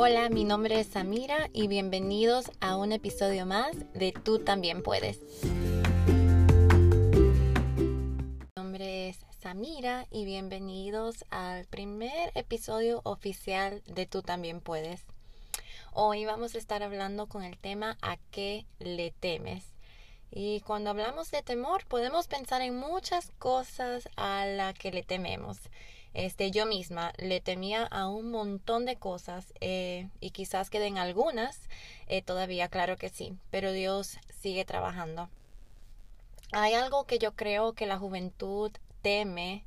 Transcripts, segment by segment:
Hola, mi nombre es Samira y bienvenidos a un episodio más de Tú también puedes. Mi nombre es Samira y bienvenidos al primer episodio oficial de Tú también puedes. Hoy vamos a estar hablando con el tema ¿A qué le temes? Y cuando hablamos de temor podemos pensar en muchas cosas a las que le tememos. Este, yo misma le temía a un montón de cosas eh, y quizás queden algunas eh, todavía, claro que sí, pero Dios sigue trabajando. Hay algo que yo creo que la juventud teme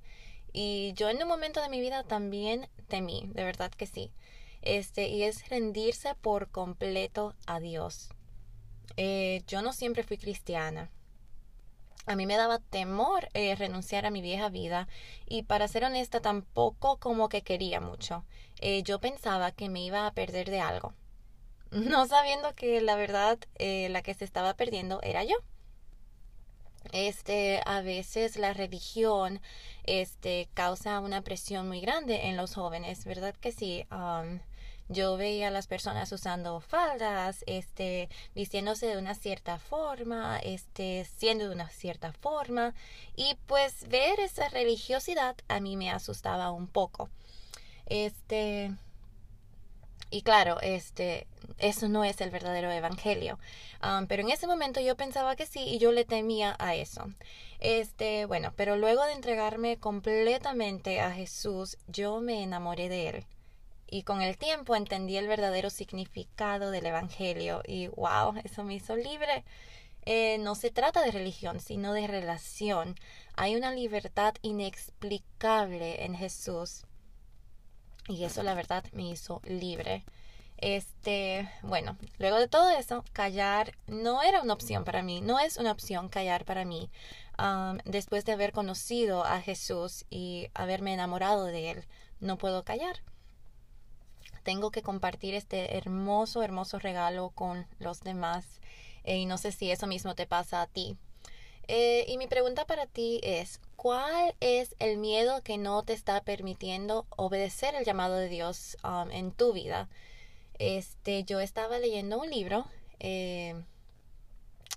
y yo en un momento de mi vida también temí, de verdad que sí. Este, y es rendirse por completo a Dios. Eh, yo no siempre fui cristiana a mí me daba temor eh, renunciar a mi vieja vida y para ser honesta tampoco como que quería mucho. Eh, yo pensaba que me iba a perder de algo, no sabiendo que la verdad eh, la que se estaba perdiendo era yo. Este, a veces la religión, este, causa una presión muy grande en los jóvenes, ¿verdad que sí? Um, yo veía a las personas usando faldas, este, vistiéndose de una cierta forma, este, siendo de una cierta forma, y pues ver esa religiosidad a mí me asustaba un poco. Este, y claro, este, eso no es el verdadero evangelio. Um, pero en ese momento yo pensaba que sí y yo le temía a eso. Este, bueno, pero luego de entregarme completamente a Jesús, yo me enamoré de él y con el tiempo entendí el verdadero significado del Evangelio y wow, eso me hizo libre. Eh, no se trata de religión, sino de relación. Hay una libertad inexplicable en Jesús. Y eso la verdad me hizo libre. Este, bueno, luego de todo eso, callar no era una opción para mí, no es una opción callar para mí. después de haber conocido a Jesús y haberme enamorado de Él, no puedo callar tengo que compartir este hermoso, hermoso regalo con los demás. Eh, y no sé si eso mismo te pasa a ti. Eh, y mi pregunta para ti es, ¿cuál es el miedo que no te está permitiendo obedecer el llamado de Dios um, en tu vida? Este, yo estaba leyendo un libro eh,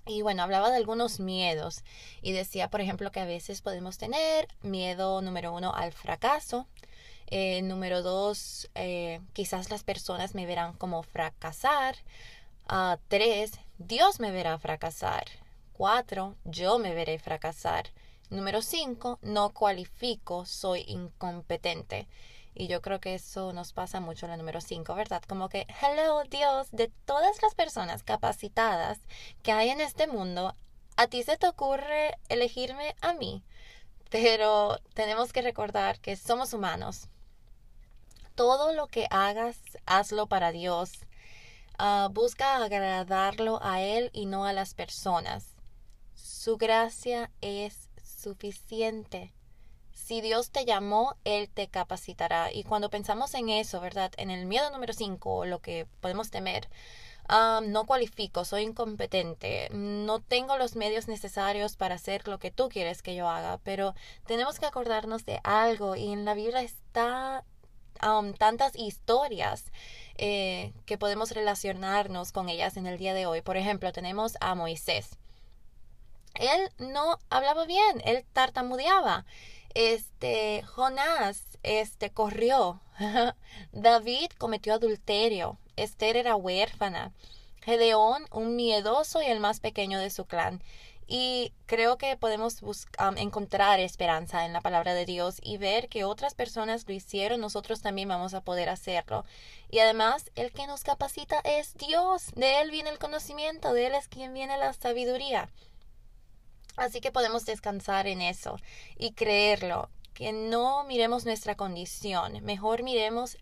y bueno, hablaba de algunos miedos y decía, por ejemplo, que a veces podemos tener miedo número uno al fracaso, eh, número dos, eh, quizás las personas me verán como fracasar. Uh, tres, Dios me verá fracasar. Cuatro, yo me veré fracasar. Número cinco, no cualifico, soy incompetente. Y yo creo que eso nos pasa mucho en la número cinco, ¿verdad? Como que, hello Dios, de todas las personas capacitadas que hay en este mundo, a ti se te ocurre elegirme a mí. Pero tenemos que recordar que somos humanos todo lo que hagas, hazlo para Dios. Ah, busca agradarlo a Él y no a las personas. Su gracia es suficiente. Si Dios te llamó, Él te capacitará. Y cuando pensamos en eso, ¿verdad? En el miedo número 5, lo que podemos temer, ah, no cualifico, soy incompetente, no tengo los medios necesarios para hacer lo que tú quieres que yo haga, pero tenemos que acordarnos de algo y en la Biblia está Tantas historias eh, que podemos relacionarnos con ellas en el día de hoy. Por ejemplo, tenemos a Moisés. Él no hablaba bien, él tartamudeaba. Este, Jonás, este, corrió. David cometió adulterio. Esther era huérfana. Gedeón, un miedoso y el más pequeño de su clan. Y creo que podemos encontrar esperanza en la palabra de Dios y ver que otras personas lo hicieron, nosotros también vamos a poder hacerlo. Y además, el que nos capacita es Dios. De Él viene el conocimiento, de Él es quien viene la sabiduría. Así que podemos descansar en eso y creerlo, que no miremos nuestra condición, mejor miremos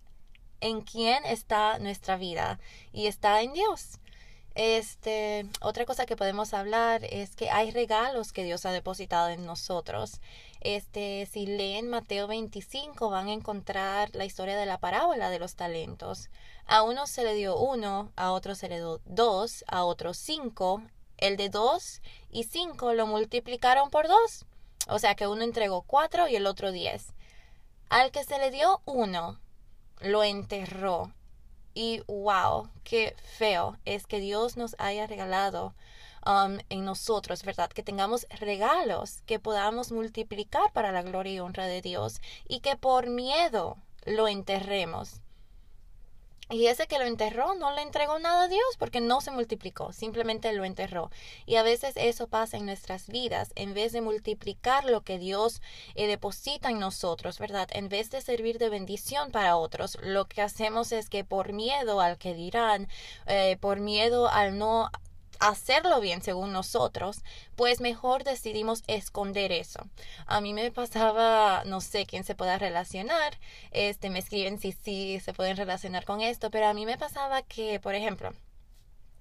en quién está nuestra vida y está en Dios. Este, otra cosa que podemos hablar es que hay regalos que Dios ha depositado en nosotros. Este, si leen Mateo 25 van a encontrar la historia de la parábola de los talentos. A uno se le dio uno, a otro se le dio dos, a otro cinco. El de dos y cinco lo multiplicaron por dos. O sea que uno entregó cuatro y el otro diez. Al que se le dio uno, lo enterró Y wow, qué feo es que Dios nos haya regalado um, en nosotros, ¿verdad? Que tengamos regalos que podamos multiplicar para la gloria y honra de Dios y que por miedo lo enterremos. Y ese que lo enterró no le entregó nada a Dios porque no se multiplicó, simplemente lo enterró. Y a veces eso pasa en nuestras vidas, en vez de multiplicar lo que Dios eh, deposita en nosotros, ¿verdad? En vez de servir de bendición para otros, lo que hacemos es que por miedo al que dirán, eh, por miedo al no hacerlo bien según nosotros, pues mejor decidimos esconder eso. A mí me pasaba, no sé quién se pueda relacionar, este me escriben si sí se pueden relacionar con esto, pero a mí me pasaba que, por ejemplo,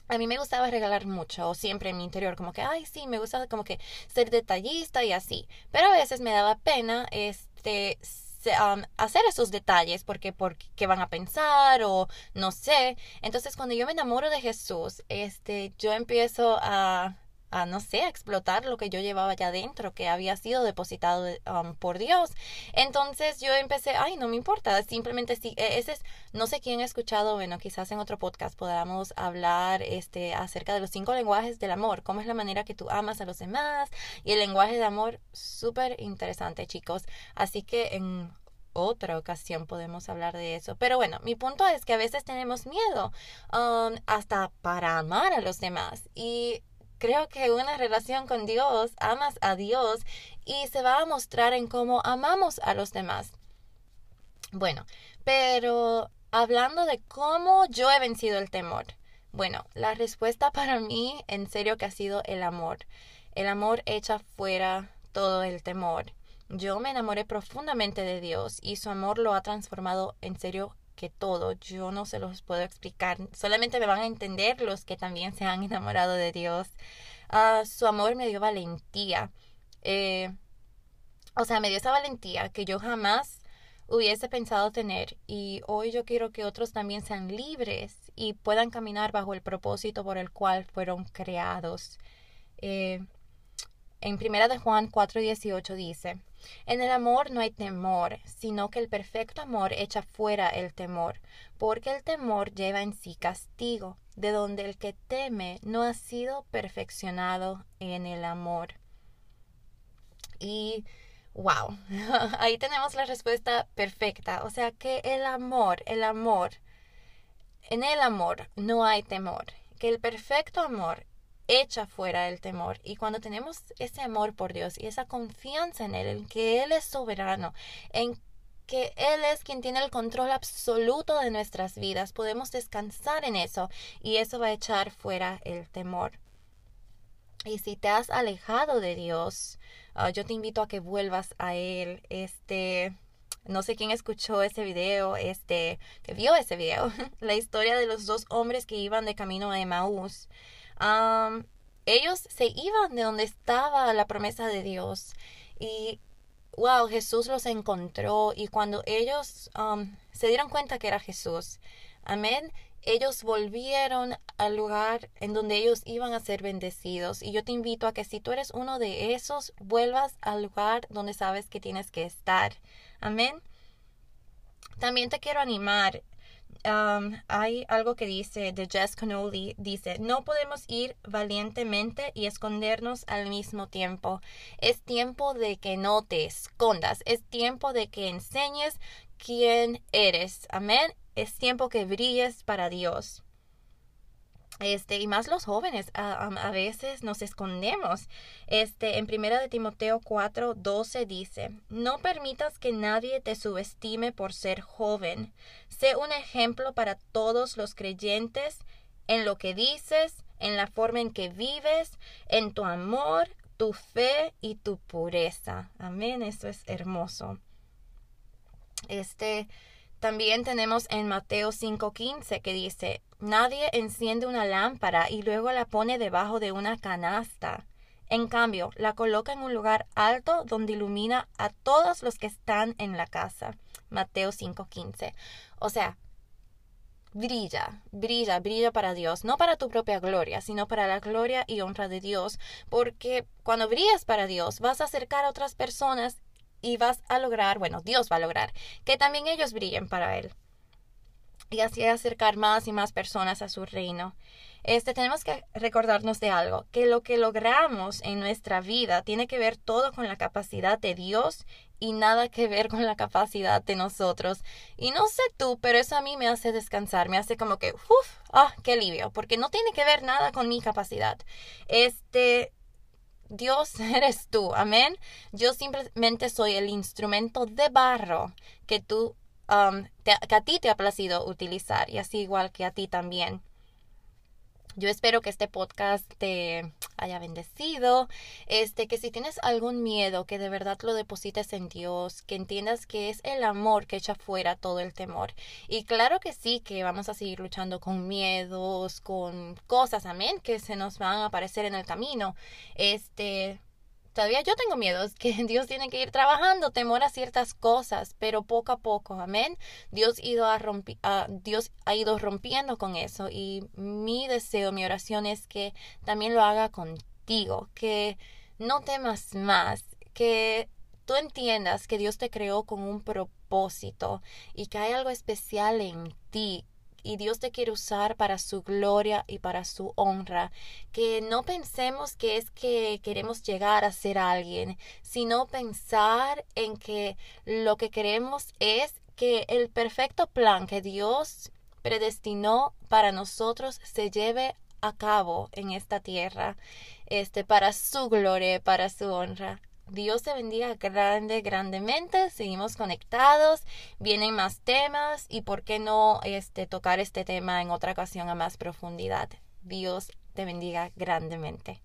a mí me gustaba regalar mucho, o siempre en mi interior, como que, ay, sí, me gusta como que ser detallista y así. Pero a veces me daba pena, este, hacer esos detalles porque porque van a pensar o no sé. Entonces cuando yo me enamoro de Jesús, este, yo empiezo a a no sé, a explotar lo que yo llevaba ya dentro, que había sido depositado um, por Dios. Entonces yo empecé, ay, no me importa, simplemente sí, e, ese es, no sé quién ha escuchado, bueno, quizás en otro podcast podamos hablar este, acerca de los cinco lenguajes del amor, cómo es la manera que tú amas a los demás y el lenguaje de amor, súper interesante, chicos. Así que en otra ocasión podemos hablar de eso. Pero bueno, mi punto es que a veces tenemos miedo um, hasta para amar a los demás. Y creo que una relación con Dios, amas a Dios y se va a mostrar en cómo amamos a los demás. Bueno, pero hablando de cómo yo he vencido el temor. Bueno, la respuesta para mí en serio que ha sido el amor. El amor echa fuera todo el temor. Yo me enamoré profundamente de Dios y su amor lo ha transformado en serio todo. Yo no se los puedo explicar. Solamente me van a entender los que también se han enamorado de Dios. Uh, su amor me dio valentía. Eh, o sea, me dio esa valentía que yo jamás hubiese pensado tener. Y hoy yo quiero que otros también sean libres y puedan caminar bajo el propósito por el cual fueron creados. Eh, en primera de Juan 4:18 dice, en el amor no hay temor, sino que el perfecto amor echa fuera el temor, porque el temor lleva en sí castigo, de donde el que teme no ha sido perfeccionado en el amor. Y wow, ahí tenemos la respuesta perfecta. O sea que el amor, el amor, en el amor no hay temor, que el perfecto amor echa fuera el temor. Y cuando tenemos ese amor por Dios y esa confianza en Él, en que Él es soberano, en que Él es quien tiene el control absoluto de nuestras vidas, podemos descansar en eso y eso va a echar fuera el temor. Y si te has alejado de Dios, ah, yo te invito a que vuelvas a Él. Este, no sé quién escuchó ese video, este, que vio ese video, la historia de los dos hombres que iban de camino a Emaús ellos se iban de donde estaba la promesa de Dios y wow, Jesús los encontró y cuando ellos se dieron cuenta que era Jesús, amén, ellos volvieron al lugar en donde ellos iban a ser bendecidos. Y yo te invito a que si tú eres uno de esos, vuelvas al lugar donde sabes que tienes que estar. Amén. También te quiero animar hay algo que dice de Jess Connolly, dice, no podemos ir valientemente y escondernos al mismo tiempo. Es tiempo de que no te escondas, es tiempo de que enseñes quién eres. Amén. Es tiempo que brilles para Dios. Este, y más los jóvenes, a, veces nos escondemos. Este, en primera de Timoteo 4, 12 dice, no permitas que nadie te subestime por ser joven. Sé un ejemplo para todos los creyentes en lo que dices, en la forma en que vives, en tu amor, tu fe y tu pureza. Amén, eso es hermoso. Este, también tenemos en Mateo 5:15 que dice, Nadie enciende una lámpara y luego la pone debajo de una canasta. En cambio, la coloca en un lugar alto donde ilumina a todos los que están en la casa. Mateo 5:15. O sea, brilla, brilla, brilla para Dios, no para tu propia gloria, sino para la gloria y honra de Dios, porque cuando brillas para Dios vas a acercar a otras personas y vas a lograr, bueno, Dios va a lograr que también ellos brillen para Él. y así acercar más y más personas a su reino. Este, tenemos que recordarnos de algo, que lo que logramos en nuestra vida tiene que ver todo con la capacidad de Dios y nada que ver con la capacidad de nosotros. Y no sé tú, pero eso a mí me hace descansar, me hace como que, uff, ah, qué alivio, porque no tiene que ver nada con mi capacidad. Este, Dios eres tú, amén. Yo simplemente soy el instrumento de barro que tú, um, que a ti te ha placido utilizar y así igual que a ti también. Yo espero que este podcast te haya bendecido, este que si tienes algún miedo, que de verdad lo deposites en Dios, que entiendas que es el amor que echa fuera todo el temor. Y claro que sí, que vamos a seguir luchando con miedos, con cosas, amén, que se nos van a aparecer en el camino. Este, todavía yo tengo miedos, que Dios tiene que ir trabajando, temor a ciertas cosas, pero poco a poco, amén. Dios, ido Dios ha ido rompiendo con eso y mi deseo, mi oración es que también lo haga contigo, que no temas más, que tú entiendas que Dios te creó con un propósito y que hay algo especial en ti y Dios te quiere usar para su gloria y para su honra. Que no pensemos que es que queremos llegar a ser alguien, sino pensar en que lo que queremos es que el perfecto plan que Dios predestinó para nosotros se lleve a cabo en esta tierra, este para su gloria, para su honra. Dios te bendiga grande, grandemente. Seguimos conectados. Vienen más temas y por qué no este, tocar este tema en otra ocasión a más profundidad. Dios te bendiga grandemente.